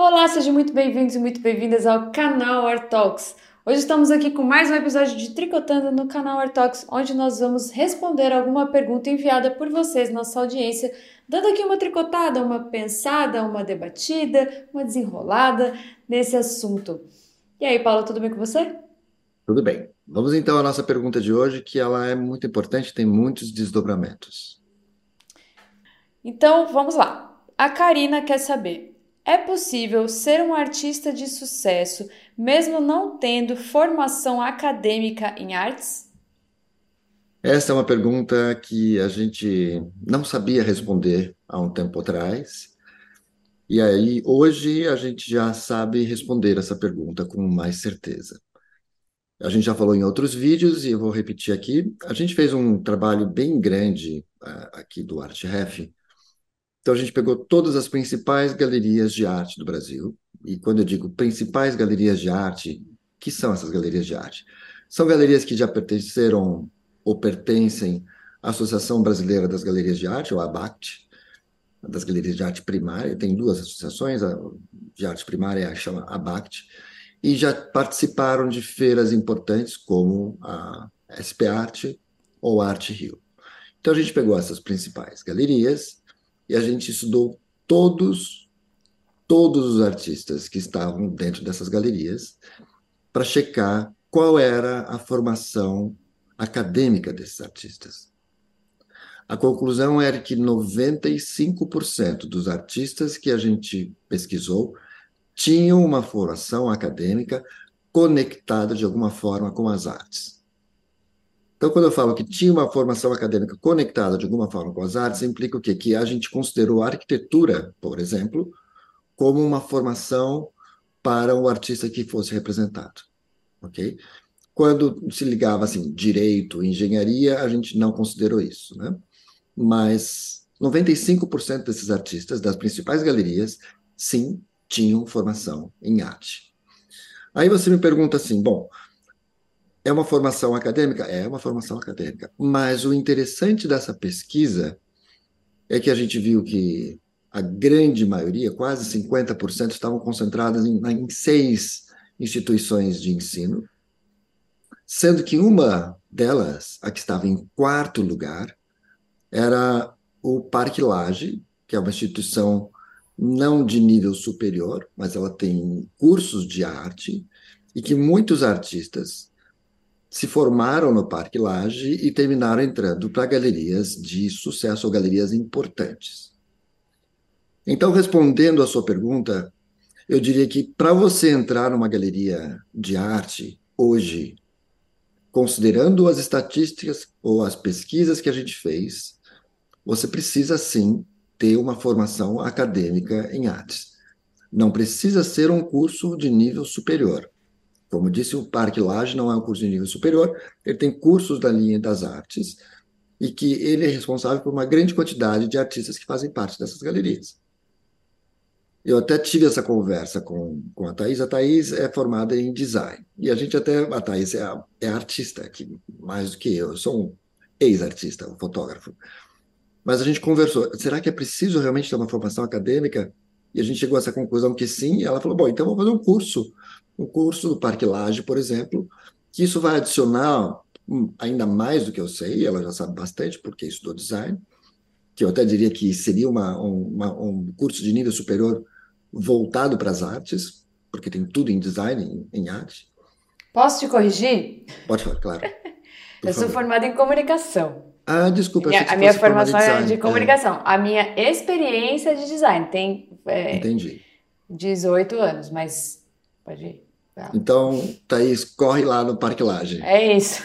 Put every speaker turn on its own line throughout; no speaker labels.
Olá, sejam muito bem-vindos e muito bem-vindas ao canal Art Talks. Hoje estamos aqui com mais um episódio de Tricotando no canal Art Talks, onde nós vamos responder alguma pergunta enviada por vocês, nossa audiência, dando aqui uma tricotada, uma pensada, uma debatida, uma desenrolada nesse assunto. E aí, Paulo, tudo bem com você?
Tudo bem. Vamos então à nossa pergunta de hoje, que ela é muito importante, tem muitos desdobramentos.
Então, vamos lá. A Karina quer saber: é possível ser um artista de sucesso mesmo não tendo formação acadêmica em artes?
Essa é uma pergunta que a gente não sabia responder há um tempo atrás. E aí, hoje, a gente já sabe responder essa pergunta com mais certeza. A gente já falou em outros vídeos e eu vou repetir aqui. A gente fez um trabalho bem grande uh, aqui do Arte Ref então, a gente pegou todas as principais galerias de arte do Brasil. E quando eu digo principais galerias de arte, que são essas galerias de arte? São galerias que já pertenceram ou pertencem à Associação Brasileira das Galerias de Arte, ou ABACT, das galerias de arte primária. Tem duas associações, de arte primária chama ABACT, e já participaram de feiras importantes como a SP Arte ou Arte Rio. Então a gente pegou essas principais galerias e a gente estudou todos, todos os artistas que estavam dentro dessas galerias para checar qual era a formação acadêmica desses artistas. A conclusão era que 95% dos artistas que a gente pesquisou tinham uma formação acadêmica conectada de alguma forma com as artes. Então, quando eu falo que tinha uma formação acadêmica conectada de alguma forma com as artes, implica o quê? Que a gente considerou a arquitetura, por exemplo, como uma formação para o artista que fosse representado, ok? Quando se ligava assim, direito, engenharia, a gente não considerou isso, né? Mas 95% desses artistas das principais galerias, sim, tinham formação em arte. Aí você me pergunta assim, bom, é uma formação acadêmica? É uma formação acadêmica. Mas o interessante dessa pesquisa é que a gente viu que a grande maioria, quase 50%, estavam concentradas em, em seis instituições de ensino, sendo que uma delas, a que estava em quarto lugar, era o Parque Lage, que é uma instituição não de nível superior, mas ela tem cursos de arte, e que muitos artistas se formaram no Parque Lage e terminaram entrando para galerias de sucesso ou galerias importantes. Então, respondendo à sua pergunta, eu diria que para você entrar numa galeria de arte hoje, considerando as estatísticas ou as pesquisas que a gente fez, você precisa sim ter uma formação acadêmica em artes. Não precisa ser um curso de nível superior. Como disse, o Parque Laje não é um curso de nível superior, ele tem cursos da linha das artes e que ele é responsável por uma grande quantidade de artistas que fazem parte dessas galerias. Eu até tive essa conversa com, com a Thais. A Thais é formada em design. E a gente até. A Thais é, é artista, aqui, mais do que eu. Eu sou um ex-artista, um fotógrafo. Mas a gente conversou. Será que é preciso realmente ter uma formação acadêmica? E a gente chegou a essa conclusão que sim. E ela falou: bom, então vamos fazer um curso um curso do Parque Laje, por exemplo, que isso vai adicionar ainda mais do que eu sei, ela já sabe bastante porque estudou design, que eu até diria que seria uma, uma, um curso de nível superior voltado para as artes, porque tem tudo em design, em, em arte.
Posso te corrigir?
Pode falar, claro.
eu sou formada em comunicação.
Ah, desculpa.
Minha, a minha formação é de comunicação. É. A minha experiência de design tem é,
Entendi.
18 anos, mas pode ir.
Tá. Então, Thaís, corre lá no Parque Laje.
É isso.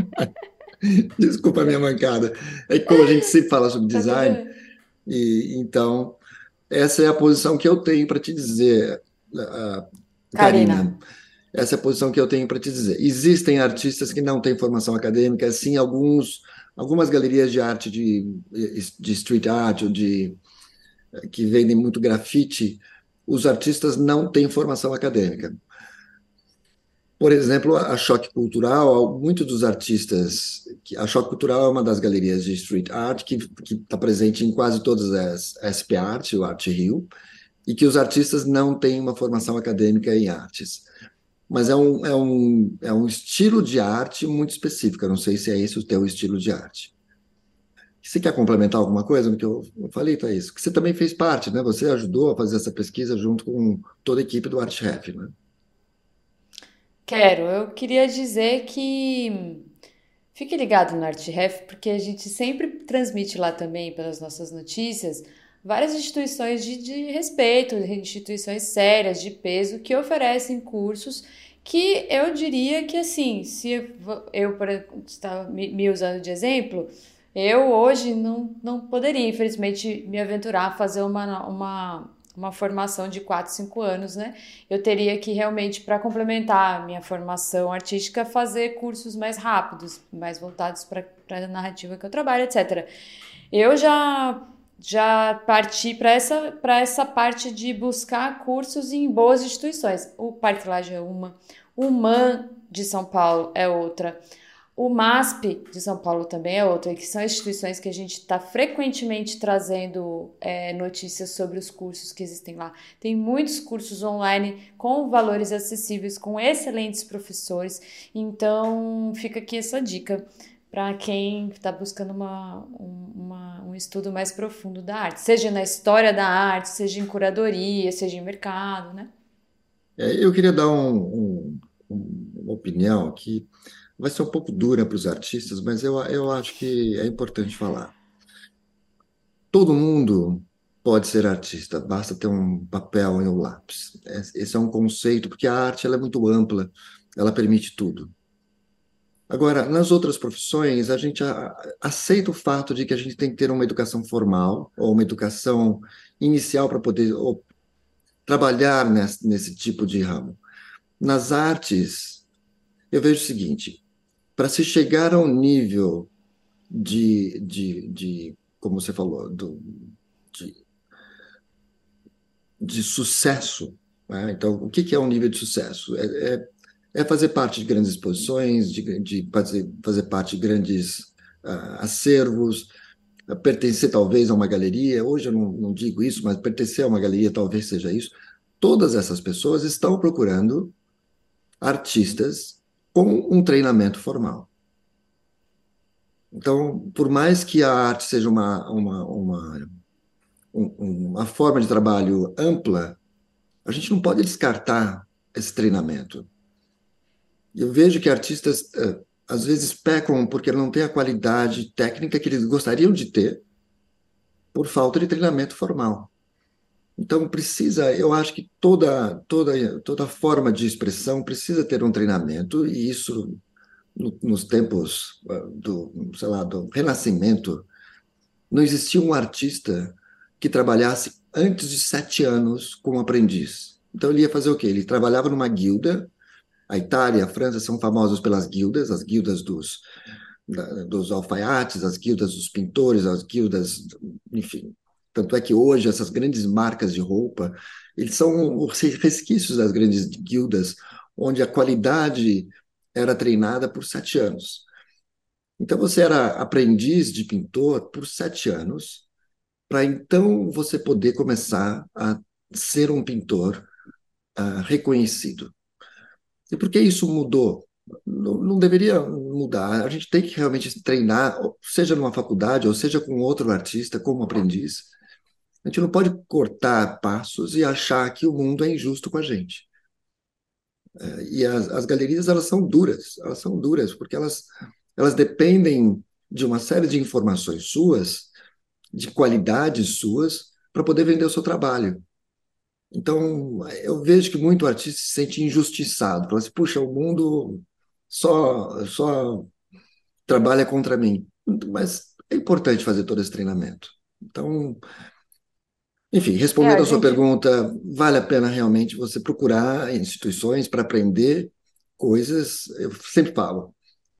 Desculpa a minha mancada. É que como a gente sempre fala sobre tá design, e então essa é a posição que eu tenho para te dizer, uh, Karina. Karina. Essa é a posição que eu tenho para te dizer. Existem artistas que não têm formação acadêmica, sim, alguns, algumas galerias de arte de, de street art ou de que vendem muito grafite os artistas não têm formação acadêmica. Por exemplo, a Choque Cultural, muitos dos artistas, a Choque Cultural é uma das galerias de street art que está presente em quase todas as SP Art, o Arte Rio, e que os artistas não têm uma formação acadêmica em artes. Mas é um, é um, é um estilo de arte muito específico. Eu não sei se é esse o teu estilo de arte. Você quer complementar alguma coisa no que eu, falei, Thaís? Que você também fez parte, né? Você ajudou a fazer essa pesquisa junto com toda a equipe do ArtRef, né?
Quero. Eu queria dizer que fique ligado no ArtRef, porque a gente sempre transmite lá também, pelas nossas notícias, várias instituições de, de respeito, instituições sérias, de peso, que oferecem cursos que eu diria que, assim, se eu, por estar me usando de exemplo eu hoje não, não poderia, infelizmente, me aventurar a fazer uma, uma, uma formação de 4, 5 anos, né? Eu teria que realmente, para complementar a minha formação artística, fazer cursos mais rápidos, mais voltados para a narrativa que eu trabalho, etc. Eu já já parti para essa, essa parte de buscar cursos em boas instituições. O Parque Laje é uma, o MAN de São Paulo é outra. O MASP de São Paulo também é outra, que são instituições que a gente está frequentemente trazendo é, notícias sobre os cursos que existem lá. Tem muitos cursos online com valores acessíveis, com excelentes professores. Então, fica aqui essa dica para quem está buscando uma, uma, um estudo mais profundo da arte, seja na história da arte, seja em curadoria, seja em mercado, né?
É, eu queria dar um, um, uma opinião aqui vai ser um pouco dura para os artistas, mas eu, eu acho que é importante falar. Todo mundo pode ser artista, basta ter um papel e um lápis. Esse é um conceito, porque a arte ela é muito ampla, ela permite tudo. Agora, nas outras profissões, a gente aceita o fato de que a gente tem que ter uma educação formal ou uma educação inicial para poder trabalhar nesse, nesse tipo de ramo. Nas artes, eu vejo o seguinte: para se chegar ao nível de, de, de como você falou, do, de, de sucesso. Né? Então, o que, que é um nível de sucesso? É, é, é fazer parte de grandes exposições, de, de fazer, fazer parte de grandes uh, acervos, pertencer talvez a uma galeria. Hoje eu não, não digo isso, mas pertencer a uma galeria talvez seja isso. Todas essas pessoas estão procurando artistas com um treinamento formal. Então, por mais que a arte seja uma, uma, uma, uma forma de trabalho ampla, a gente não pode descartar esse treinamento. Eu vejo que artistas eh, às vezes pecam porque não têm a qualidade técnica que eles gostariam de ter por falta de treinamento formal. Então precisa, eu acho que toda toda toda forma de expressão precisa ter um treinamento e isso no, nos tempos ah, do, sei lá, do Renascimento não existia um artista que trabalhasse antes de sete anos como aprendiz. Então ele ia fazer o quê? Ele trabalhava numa guilda. A Itália a França são famosos pelas guildas, as guildas dos dos alfaiates, as guildas dos pintores, as guildas, enfim, tanto é que hoje essas grandes marcas de roupa, eles são os resquícios das grandes guildas, onde a qualidade era treinada por sete anos. Então você era aprendiz de pintor por sete anos, para então você poder começar a ser um pintor uh, reconhecido. E por que isso mudou? Não, não, deveria mudar. A gente tem que realmente treinar, seja numa faculdade ou seja com outro artista, como aprendiz. A gente não pode cortar passos e achar que o mundo é injusto com a gente. É, e as, as galerias elas são duras, elas são duras porque elas elas dependem de uma série de informações suas, de qualidades suas, para poder vender o seu trabalho. Então, eu vejo que muito artista se sente injustiçado. Fala assim, puxa, o mundo só, só trabalha contra mim. Mas é importante fazer todo esse treinamento. Então, enfim, respondendo é, a, sua gente... pergunta, vale a pena realmente você procurar instituições para aprender coisas. Eu sempre falo,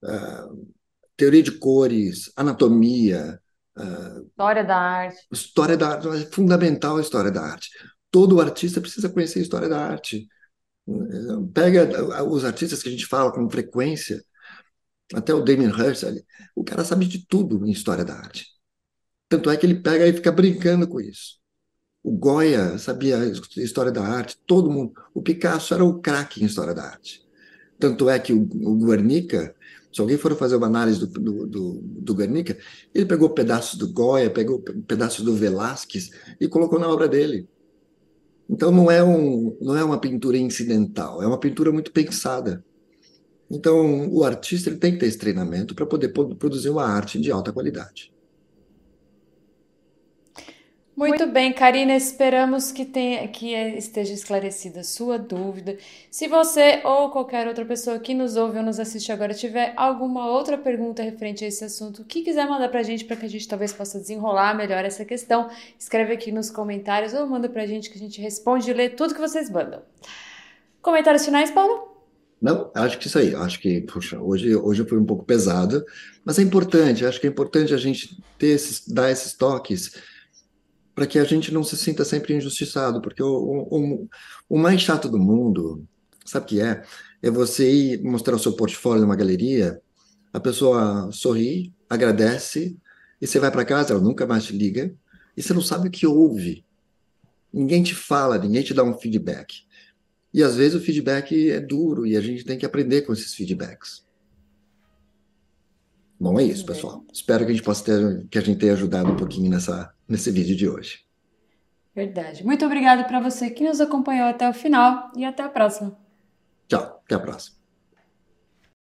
uh, teoria de cores, anatomia.
Uh, história da arte.
História da arte, é fundamental a história da arte. Todo artista precisa conhecer a história da arte. Pega os artistas que a gente fala com frequência, até o Damien Hirst, o cara sabe de tudo em história da arte. Tanto é que ele pega e fica brincando com isso. O Goya sabia história da arte, todo mundo. O Picasso era o craque em história da arte. Tanto é que o, o Guernica, se alguém for fazer uma análise do, do, do, do Guernica, ele pegou pedaços do Goya, pegou pedaços do Velázquez e colocou na obra dele. Então não é, um, não é uma pintura incidental, é uma pintura muito pensada. Então o artista ele tem que ter esse treinamento para poder produzir uma arte de alta qualidade.
Muito bem, Karina, esperamos que, tenha, que esteja esclarecida a sua dúvida. Se você ou qualquer outra pessoa que nos ouve ou nos assiste agora tiver alguma outra pergunta referente a esse assunto que quiser mandar para a gente para que a gente talvez possa desenrolar melhor essa questão, escreve aqui nos comentários ou manda para a gente que a gente responde e lê tudo que vocês mandam. Comentários finais, Paulo?
Não, acho que isso aí. Acho que, puxa, hoje, hoje foi um pouco pesado, mas é importante. Acho que é importante a gente ter esses, dar esses toques para que a gente não se sinta sempre injustiçado, porque o, o, o mais chato do mundo, sabe o que é? É você ir mostrar o seu portfólio numa galeria, a pessoa sorri, agradece, e você vai para casa, ela nunca mais te liga, e você não sabe o que houve. Ninguém te fala, ninguém te dá um feedback. E às vezes o feedback é duro e a gente tem que aprender com esses feedbacks. Bom, é isso, pessoal. Espero que a gente possa ter, que a gente tenha ajudado um pouquinho nessa, nesse vídeo de hoje.
Verdade. Muito obrigado para você que nos acompanhou até o final e até a próxima.
Tchau, até a próxima.